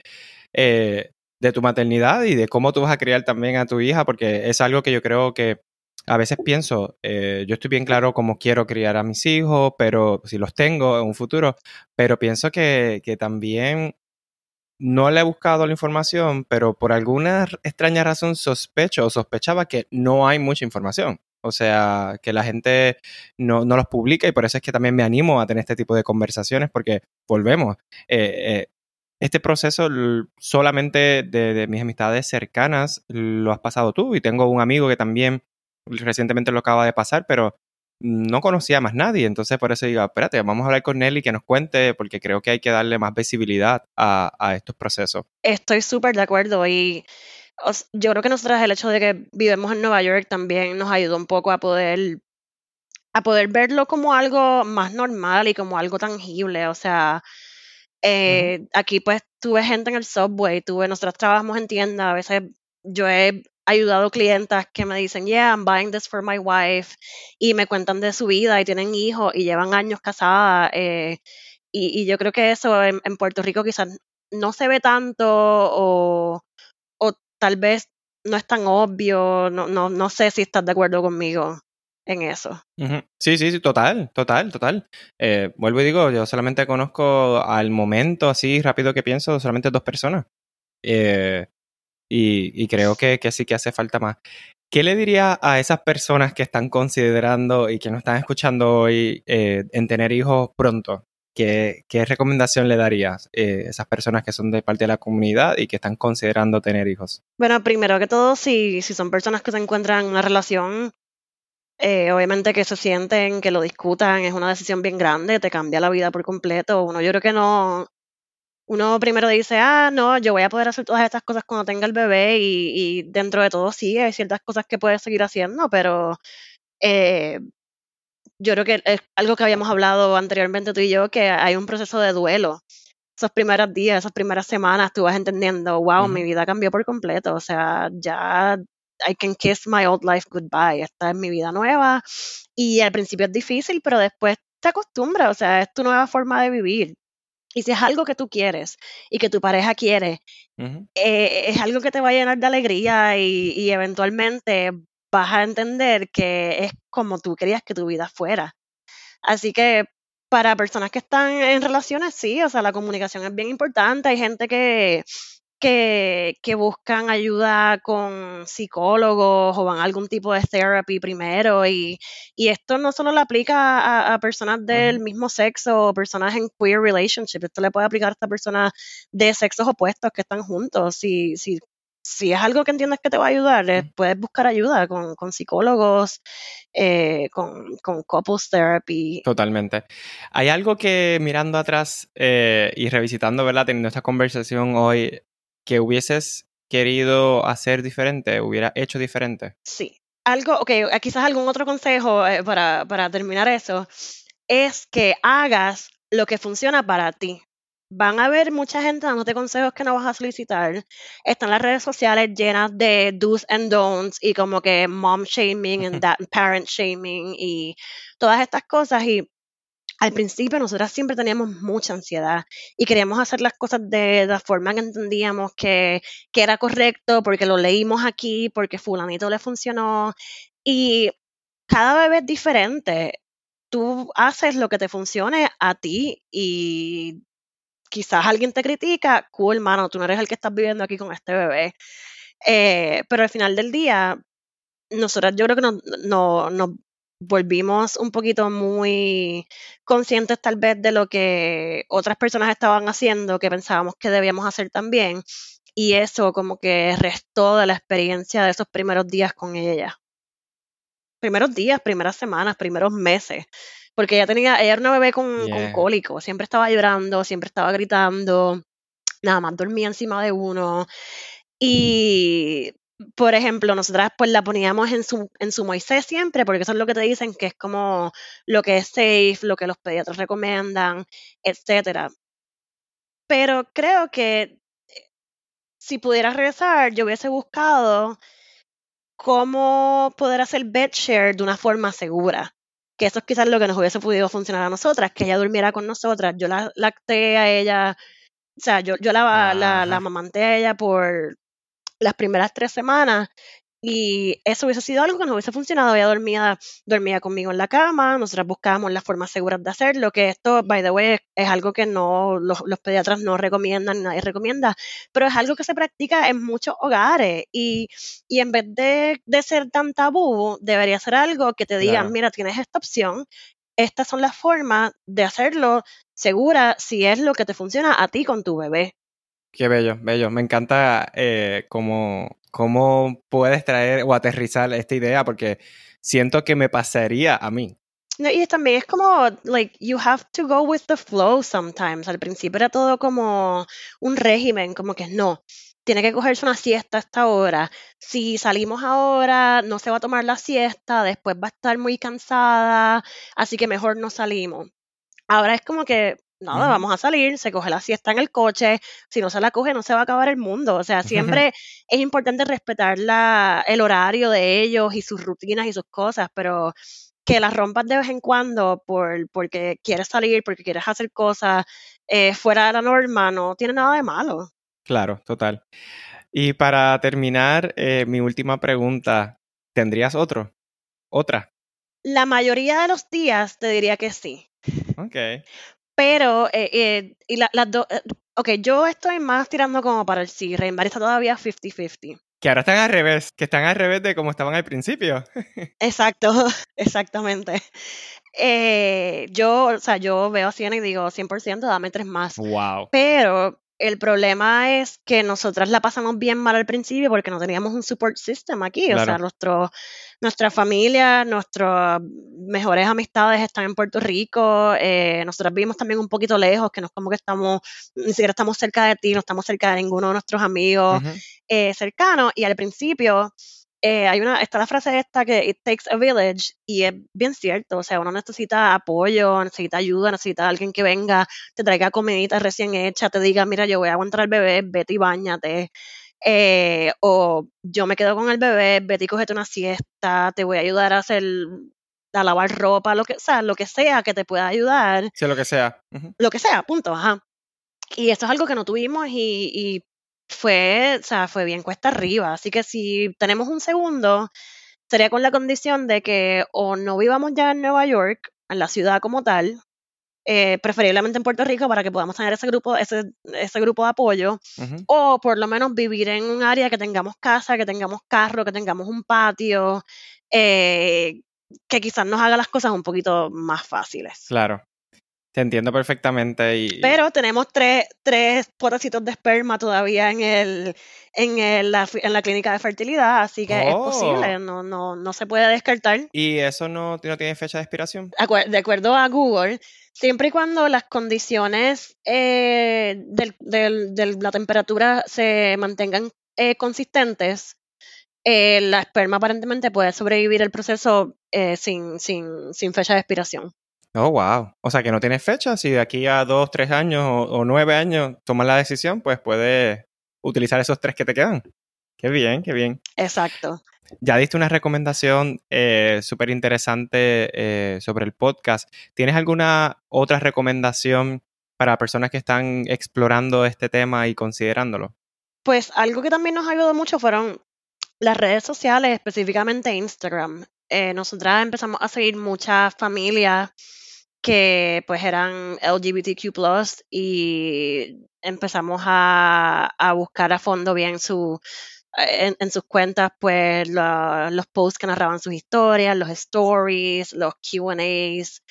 eh, de tu maternidad y de cómo tú vas a criar también a tu hija, porque es algo que yo creo que a veces pienso, eh, yo estoy bien claro cómo quiero criar a mis hijos, pero si los tengo en un futuro, pero pienso que, que también no le he buscado la información, pero por alguna extraña razón sospecho o sospechaba que no hay mucha información. O sea, que la gente no, no, los publica y por eso es que también me animo a tener este tipo de conversaciones porque volvemos. Eh, eh, este proceso solamente de, de, mis amistades cercanas lo has pasado tú y tengo un amigo que también recientemente lo acaba de pasar, pero no conocía a más nadie, entonces por eso digo, espérate, vamos a hablar con Nelly que nos cuente, porque creo que hay que darle más visibilidad a, a estos procesos. Estoy súper de acuerdo y yo creo que nosotras el hecho de que vivimos en Nueva York también nos ayudó un poco a poder a poder verlo como algo más normal y como algo tangible, o sea, eh, uh -huh. aquí pues tuve gente en el subway, tuve, nosotros trabajamos en tienda, a veces yo he ayudado clientas que me dicen, yeah, I'm buying this for my wife, y me cuentan de su vida y tienen hijos y llevan años casadas, eh, y, y, yo creo que eso en, en, Puerto Rico quizás no se ve tanto o, o tal vez no es tan obvio, no, no, no sé si estás de acuerdo conmigo en eso. Sí, sí, sí, total, total, total. Eh, vuelvo y digo, yo solamente conozco al momento, así rápido que pienso, solamente dos personas. Eh, y, creo que, sí que hace falta más. ¿Qué le diría a esas personas que están considerando y que nos están escuchando hoy eh, en tener hijos pronto? ¿Qué, qué recomendación le darías a eh, esas personas que son de parte de la comunidad y que están considerando tener hijos? Bueno, primero que todo, si, si son personas que se encuentran en una relación, eh, obviamente que se sienten, que lo discutan, es una decisión bien grande, te cambia la vida por completo. Uno, yo creo que no, uno primero dice, ah, no, yo voy a poder hacer todas estas cosas cuando tenga el bebé y, y dentro de todo sí, hay ciertas cosas que puedes seguir haciendo, pero eh, yo creo que es algo que habíamos hablado anteriormente tú y yo, que hay un proceso de duelo. Esos primeros días, esas primeras semanas, tú vas entendiendo, wow, mi vida cambió por completo, o sea, ya I can kiss my old life goodbye, esta es mi vida nueva y al principio es difícil, pero después te acostumbras, o sea, es tu nueva forma de vivir. Y si es algo que tú quieres y que tu pareja quiere, uh -huh. eh, es algo que te va a llenar de alegría y, y, eventualmente vas a entender que es como tú querías que tu vida fuera. Así que para personas que están en relaciones, sí, o sea, la comunicación es bien importante. Hay gente que, que, que buscan ayuda con psicólogos o van a algún tipo de therapy primero y, y esto no solo le aplica a, a personas del mismo sexo o personas en queer relationship, esto le puede aplicar a personas de sexos opuestos que están juntos. Si, si si es algo que entiendes que te va a ayudar, eh, puedes buscar ayuda con, con psicólogos, eh, con, con, couples therapy. Totalmente. Hay algo que mirando atrás eh, y revisitando, ¿verdad? Teniendo esta conversación hoy, que hubieses querido hacer diferente, hubiera hecho diferente. Sí. Algo, ok, quizás algún otro consejo para, para terminar eso, es que hagas lo que funciona para ti van a haber mucha gente dándote consejos que no vas a solicitar. Están las redes sociales llenas de do's and don'ts y como que mom shaming and that parent shaming y todas estas cosas y al principio nosotras siempre teníamos mucha ansiedad y queríamos hacer las cosas de la forma que entendíamos que, que era correcto porque lo leímos aquí, porque fulanito le funcionó y cada bebé es diferente. Tú haces lo que te funcione a ti y quizás alguien te critica, cool, mano, tú no eres el que estás viviendo aquí con este bebé. Eh, pero al final del día, nosotras yo creo que nos, nos volvimos un poquito muy conscientes tal vez de lo que otras personas estaban haciendo, que pensábamos que debíamos hacer también. Y eso como que restó de la experiencia de esos primeros días con ella. Primeros días, primeras semanas, primeros meses porque ella tenía, ella era una bebé con, cólico, siempre estaba llorando, siempre estaba gritando, nada más dormía encima de uno. Y, por ejemplo, nosotras pues la poníamos en su, en su Moisés siempre, porque eso es lo que te dicen que es como lo que es safe, lo que los pediatras recomiendan, etcétera. Pero creo que eh, si pudiera regresar, yo hubiese buscado cómo poder hacer bed share de una forma segura que eso es quizás lo que nos hubiese podido funcionar a nosotras, que ella durmiera con nosotras, yo la lacté a ella, o sea, yo, yo la, la, la amamanté a ella por las primeras tres semanas y eso hubiese sido algo que nos hubiese funcionado. Ella dormía, dormía conmigo en la cama, nosotras buscábamos las formas seguras de hacerlo, que esto, by the way, es algo que no los, pediatras no recomiendan, nadie recomienda, pero es algo que se practica en muchos hogares y, y en vez de, de, ser tan tabú, debería ser algo que te digan, mira, tienes esta opción, estas son las formas de hacerlo segura si es lo que te funciona a ti con tu bebé. Qué bello, bello. Me encanta eh, cómo, cómo puedes traer o aterrizar esta idea, porque siento que me pasaría a mí. No, y también es como, like, you have to go with the flow sometimes. Al principio era todo como un régimen, como que no, tiene que cogerse una siesta a esta hora. Si salimos ahora, no se va a tomar la siesta, después va a estar muy cansada, así que mejor no salimos. Ahora es como que nada, vamos a salir, se coge la siesta en el coche, si no se la coge no se va a acabar el mundo, o sea, siempre es importante respetar la, el horario de ellos y sus rutinas y sus cosas, pero que las rompas de vez en cuando por, porque quieres salir, porque quieres hacer cosas eh, fuera de la norma, no tiene nada de malo. Claro, total. Y para terminar, eh, mi última pregunta, ¿tendrías otro? ¿Otra? La mayoría de los días te diría que sí. Ok. Pero, eh, eh, y las dos, eh, ok, yo estoy más tirando como para el sí, Rainbow está todavía 50-50. Que ahora están al revés, que están al revés de como estaban al principio. Exacto, exactamente. yo, o sea, yo veo a 100 y digo 100%, dame tres más. Wow. Pero el problema es que nosotras la pasamos bien mal al principio porque no teníamos un support system aquí. O sea, nuestro, nuestra familia, nuestras mejores amistades están en Puerto Rico. Eh, nosotras vivimos también un poquito lejos, que no es como que estamos, ni siquiera estamos cerca de ti, no estamos cerca de ninguno de nuestros amigos eh, cercanos. Y al principio eh, hay una, está la frase esta que it takes a village y es bien cierto, o sea, uno necesita apoyo, necesita ayuda, necesita alguien que venga, te traiga comidita recién hecha, te diga, mira, yo voy a aguantar al bebé, vete y bañate. Eh, o yo me quedo con el bebé, vete y cogete una siesta, te voy a ayudar a hacer, a lavar ropa, lo que, sea, lo que sea que te pueda ayudar. Sí, lo que sea. Lo que sea, punto, ajá. Y esto es algo que no tuvimos y, y fue, o sea, fue bien cuesta arriba. Así que si tenemos un segundo, sería con la condición de que o no vivamos ya en Nueva York, en la ciudad como tal, eh, preferiblemente en Puerto Rico para que podamos tener ese grupo, ese, ese grupo de apoyo, o por lo menos vivir en un área que tengamos casa, que tengamos carro, que tengamos un patio, eh, que quizás nos haga las cosas un poquito más fáciles. Claro. Te entiendo perfectamente. Y... Pero tenemos tres, tres potecitos de esperma todavía en el, en, el, la, en la clínica de fertilidad, así que es posible, oh. no, no, no se puede descartar. ¿Y eso no, no tiene fecha de expiración? De acuerdo a Google, siempre y cuando las condiciones eh, de la temperatura se mantengan eh, consistentes, eh, la esperma aparentemente puede sobrevivir el proceso sin, sin, sin fecha de expiración. Oh, wow. O sea que no tiene fecha. Si de aquí a dos, tres años o, nueve años tomas la decisión, pues puedes utilizar esos tres que te quedan. Qué bien, qué bien. Exacto. Ya diste una recomendación eh, súper interesante eh, sobre el podcast. ¿Tienes alguna otra recomendación para personas que están explorando este tema y considerándolo? Pues algo que también nos ayudó mucho fueron las redes sociales, específicamente Instagram. Eh, nosotras empezamos a seguir muchas familias que pues eran LGBTQ y empezamos a, buscar a fondo bien su, en, sus cuentas pues los posts que narraban sus historias, los stories, los QAs.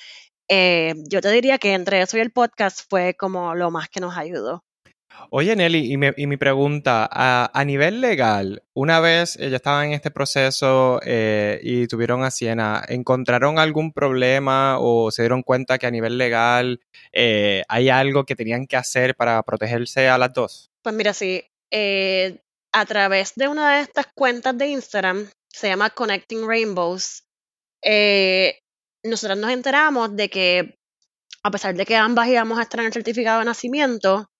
Eh, yo te diría que entre eso y el podcast fue como lo más que nos ayudó. Oye, Nelly, y, mi pregunta, a, nivel legal, una vez ya estaban en este proceso eh, y tuvieron a Siena, ¿encontraron algún problema o se dieron cuenta que a nivel legal eh, hay algo que tenían que hacer para protegerse a las dos? Pues mira, sí, eh, a través de una de estas cuentas de Instagram, se llama Connecting Rainbows, nosotros nos enteramos de que a pesar de que ambas íbamos a estar en el certificado de nacimiento,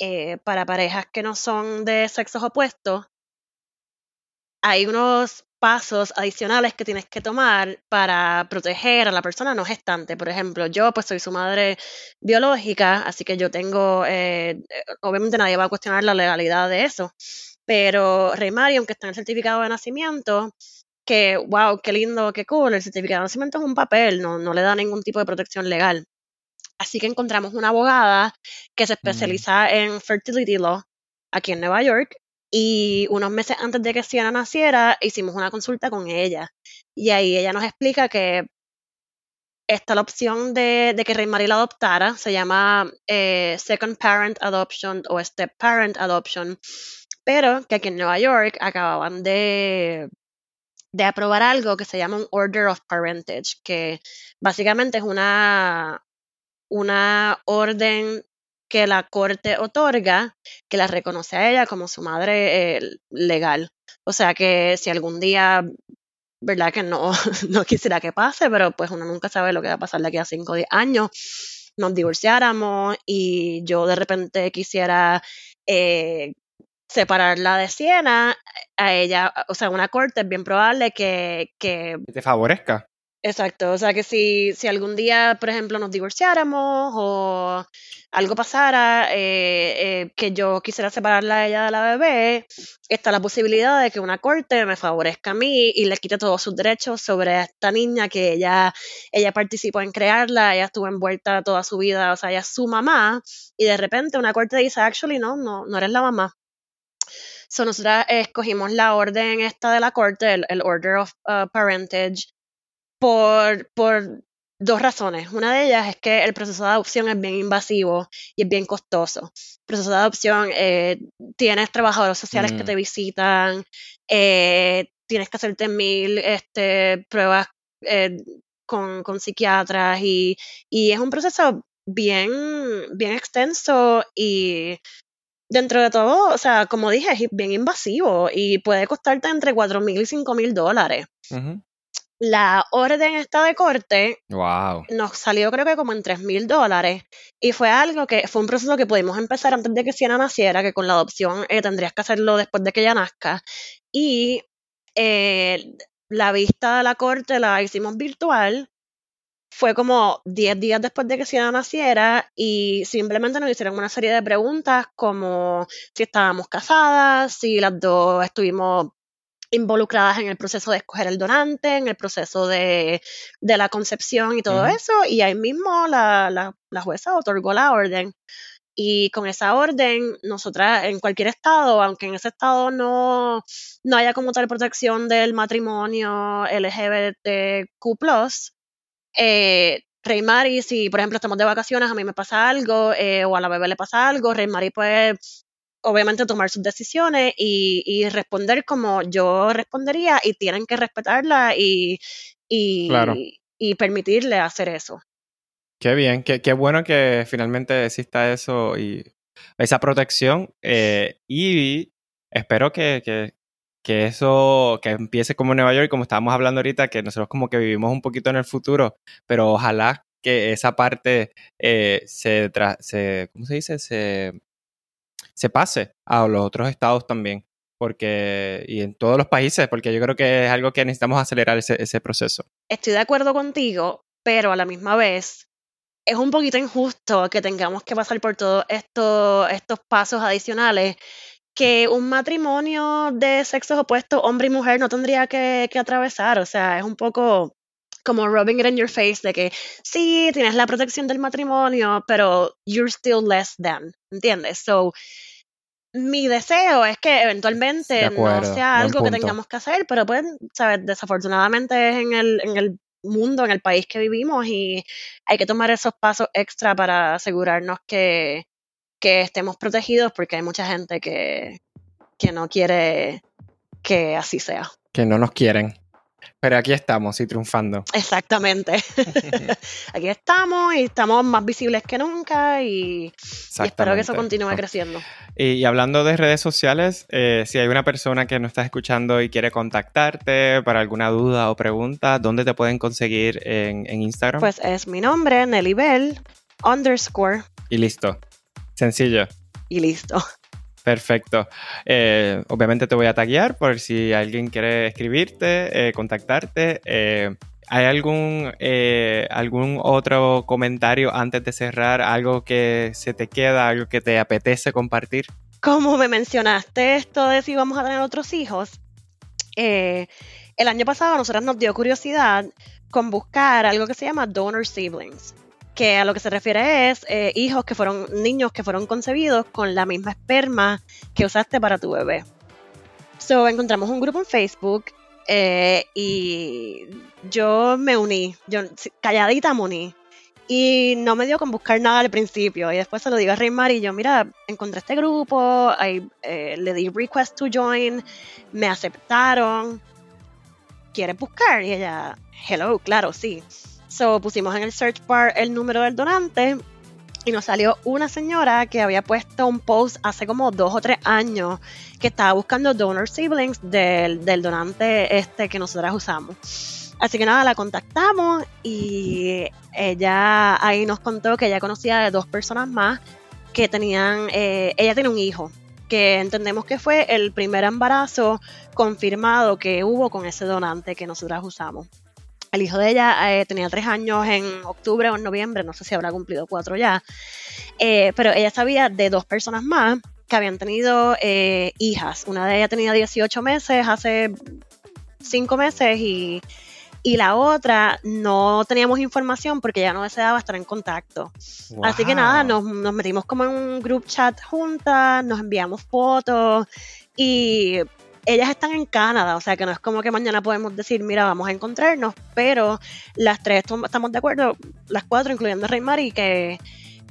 eh, para parejas que no son de sexos opuestos, hay unos pasos adicionales que tienes que tomar para proteger a la persona no gestante. Por ejemplo, yo pues soy su madre biológica, así que yo tengo, eh, obviamente nadie va a cuestionar la legalidad de eso, pero Rey Mario, aunque está en el certificado de nacimiento, que wow, qué lindo, qué cool, el certificado de nacimiento es un papel, no, no le da ningún tipo de protección legal. Así que encontramos una abogada que se mm. especializa en fertility law aquí en Nueva York y unos meses antes de que Siena naciera hicimos una consulta con ella. Y ahí ella nos explica que está la opción de, que Rey la adoptara, se llama eh, Second Parent Adoption o Step Parent Adoption, pero que aquí en Nueva York acababan de, de aprobar algo que se llama un Order of Parentage, que básicamente es una, una orden que la corte otorga que la reconoce a ella como su madre eh, legal. O sea que si algún día, verdad que no, no quisiera que pase, pero pues uno nunca sabe lo que va a pasar de aquí a 5 o 10 años, nos divorciáramos y yo de repente quisiera eh, separarla de Siena, a ella, o sea, una corte es bien probable que... que te favorezca. Exacto, o sea que si, si algún día, por ejemplo, nos divorciáramos o algo pasara, eh, eh, que yo quisiera separarla a ella de la bebé, está la posibilidad de que una corte me favorezca a mí y le quite todos sus derechos sobre esta niña que ella, ella participó en crearla, ella estuvo envuelta toda su vida, o sea, ella es su mamá, y de repente una corte dice, actually, no, no, no eres la mamá. So, nosotros escogimos la orden esta de la corte, el, Order of uh, Parentage, por, por dos razones. Una de ellas es que el proceso de adopción es bien invasivo y es bien costoso. El proceso de adopción, eh, tienes trabajadores sociales que mm. te visitan, eh, tienes que hacerte mil este, pruebas eh, con, con, psiquiatras y, y, es un proceso bien, bien extenso y dentro de todo, o sea, como dije, es bien invasivo y puede costarte entre cuatro mil y cinco mil dólares la orden esta de corte nos salió creo que como en 3 mil dólares. Y fue algo que fue un proceso que pudimos empezar antes de que Siena naciera, que con la adopción eh, tendrías que hacerlo después de que ella nazca. Y eh, la vista de la corte la hicimos virtual. Fue como 10 días después de que Siena naciera y simplemente nos hicieron una serie de preguntas como si estábamos casadas, si las dos estuvimos involucradas en el proceso de escoger el donante, en el proceso de, la concepción y todo eso, y ahí mismo la, la, jueza otorgó la orden. Y con esa orden, nosotras en cualquier estado, aunque en ese estado no, no haya como tal protección del matrimonio LGBTQ, eh, Rey Mari, si por ejemplo estamos de vacaciones, a mí me pasa algo, eh, o a la bebé le pasa algo, Rey Mari puede obviamente tomar sus decisiones y, responder como yo respondería y tienen que respetarla y, y, y permitirle hacer eso. Qué bien, qué, qué, bueno que finalmente exista eso y esa protección eh, y espero que, que, que eso, que empiece como en Nueva York, como estábamos hablando ahorita, que nosotros como que vivimos un poquito en el futuro, pero ojalá que esa parte eh, se, se, ¿cómo se dice? Se, se pase a los otros estados también, porque, y en todos los países, porque yo creo que es algo que necesitamos acelerar ese, ese proceso. Estoy de acuerdo contigo, pero a la misma vez es un poquito injusto que tengamos que pasar por todos estos, estos pasos adicionales que un matrimonio de sexos opuestos, hombre y mujer, no tendría que, atravesar. O sea, es un poco como rubbing it in your face de que sí, tienes la protección del matrimonio, pero you're still less than, ¿entiendes? So, mi deseo es que eventualmente no sea algo que tengamos que hacer, pero pues, ¿sabes? Desafortunadamente es en el, en el mundo, en el país que vivimos y hay que tomar esos pasos extra para asegurarnos que, que estemos protegidos porque hay mucha gente que, que no quiere que así sea. Que no nos quieren. Pero aquí estamos y triunfando. Exactamente. aquí estamos y estamos más visibles que nunca y, espero que eso continúe creciendo. Y, hablando de redes sociales, eh, si hay una persona que nos está escuchando y quiere contactarte para alguna duda o pregunta, ¿dónde te pueden conseguir en, en Instagram? Pues es mi nombre, Nelly Bell, underscore. Y listo. Sencillo. Y listo. Perfecto. Eh, obviamente te voy a taguear por si alguien quiere escribirte, eh, contactarte. Eh, ¿Hay algún, algún otro comentario antes de cerrar? ¿Algo que se te queda, algo que te apetece compartir? Como me mencionaste esto de si vamos a tener otros hijos, el año pasado a nosotros nos dio curiosidad con buscar algo que se llama donor siblings que a lo que se refiere es eh, hijos que fueron, niños que fueron concebidos con la misma esperma que usaste para tu bebé. So, encontramos un grupo en Facebook eh, y yo me uní, yo calladita me uní. Y no me dio con buscar nada al principio. Y después se lo digo a Reymar y yo, mira, encontré este grupo, eh, le di request to join, me aceptaron. ¿Quieres buscar? Y ella, hello, claro, sí. So pusimos en el search bar el número del donante y nos salió una señora que había puesto un post hace como dos o tres años que estaba buscando donor siblings del, donante este que nosotras usamos. Así que nada, la contactamos y ella ahí nos contó que ella conocía de dos personas más que tenían, eh, ella tiene un hijo, que entendemos que fue el primer embarazo confirmado que hubo con ese donante que nosotras usamos. El hijo de ella eh, tenía tres años en octubre o en noviembre, no sé si habrá cumplido cuatro ya, eh, pero ella sabía de dos personas más que habían tenido eh, hijas. Una de ellas tenía 18 meses hace cinco meses y, la otra no teníamos información porque ya no deseaba estar en contacto. Así que nada, nos, nos metimos como en un group chat juntas, nos enviamos fotos y ellas están en Canadá, o sea que no es como que mañana podemos decir, mira, vamos a encontrarnos, pero las tres estamos de acuerdo, las cuatro, incluyendo Rey Mari, que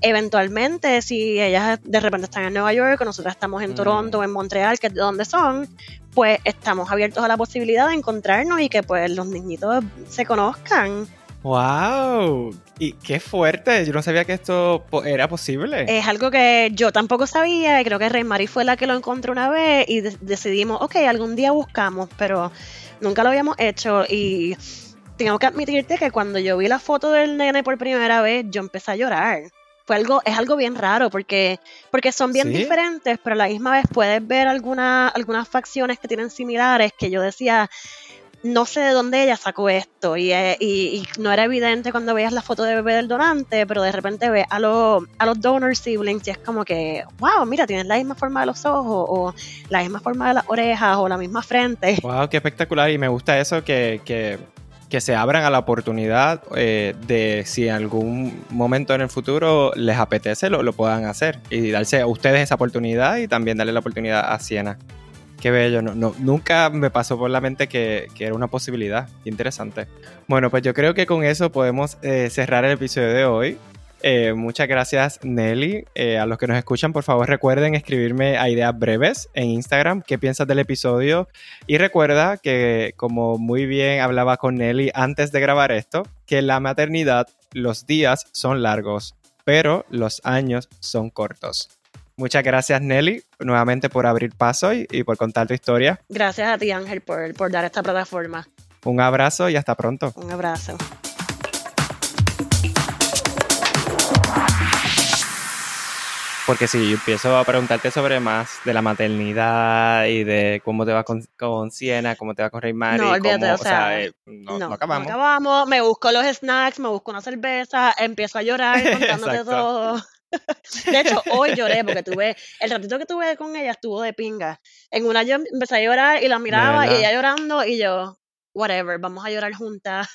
eventualmente si ellas de repente están en Nueva York o nosotras estamos en mm. Toronto o en Montreal, que es de donde son, pues estamos abiertos a la posibilidad de encontrarnos y que pues los niñitos se conozcan. ¡Wow! Y qué fuerte, yo no sabía que esto era posible. Es algo que yo tampoco sabía y creo que Rey fue la que lo encontró una vez y decidimos, ok, algún día buscamos, pero nunca lo habíamos hecho y tengo que admitirte que cuando yo vi la foto del nene por primera vez, yo empecé a llorar. Fue algo, es algo bien raro porque, porque son bien diferentes, pero a la misma vez puedes ver alguna, algunas facciones que tienen similares que yo decía, no sé de dónde ella sacó esto eh, y, no era evidente cuando veías la foto de bebé del donante, pero de repente ves a, los a los donor siblings y es como que, wow, mira, tienes la misma forma de los ojos o la misma forma de las orejas o la misma frente. Wow, qué espectacular y me gusta eso que, que, que se abran a la oportunidad eh, de si en algún momento en el futuro les apetece, lo, lo puedan hacer y darse a ustedes esa oportunidad y también darle la oportunidad a Siena. Qué bello, no, no, nunca me pasó por la mente que, que era una posibilidad. Interesante. Bueno, pues yo creo que con eso podemos eh, cerrar el episodio de hoy. Eh, muchas gracias, Nelly. Eh, a los que nos escuchan, por favor, recuerden escribirme a ideas breves en Instagram qué piensas del episodio. Y recuerda que, como muy bien hablaba con Nelly antes de grabar esto, que la maternidad, los días son largos, pero los años son cortos. Muchas gracias, Nelly, nuevamente por abrir paso y, y por contar tu historia. Gracias a ti, Ángel, por, por dar esta plataforma. Un abrazo y hasta pronto. Un abrazo. Porque si yo empiezo a preguntarte sobre más de la maternidad y de cómo te va con, con Siena, cómo te va con Rey Mari, No, olvídate, cómo- o sea, eh, no, no, no acabamos. acabamos. Me busco los snacks, me busco una cerveza, empiezo a llorar contándote todo. De hecho, hoy lloré porque tuve, el ratito que tuve con ella estuvo de pinga. En una yo empecé a llorar y la miraba y ella llorando y yo, whatever, vamos a llorar juntas.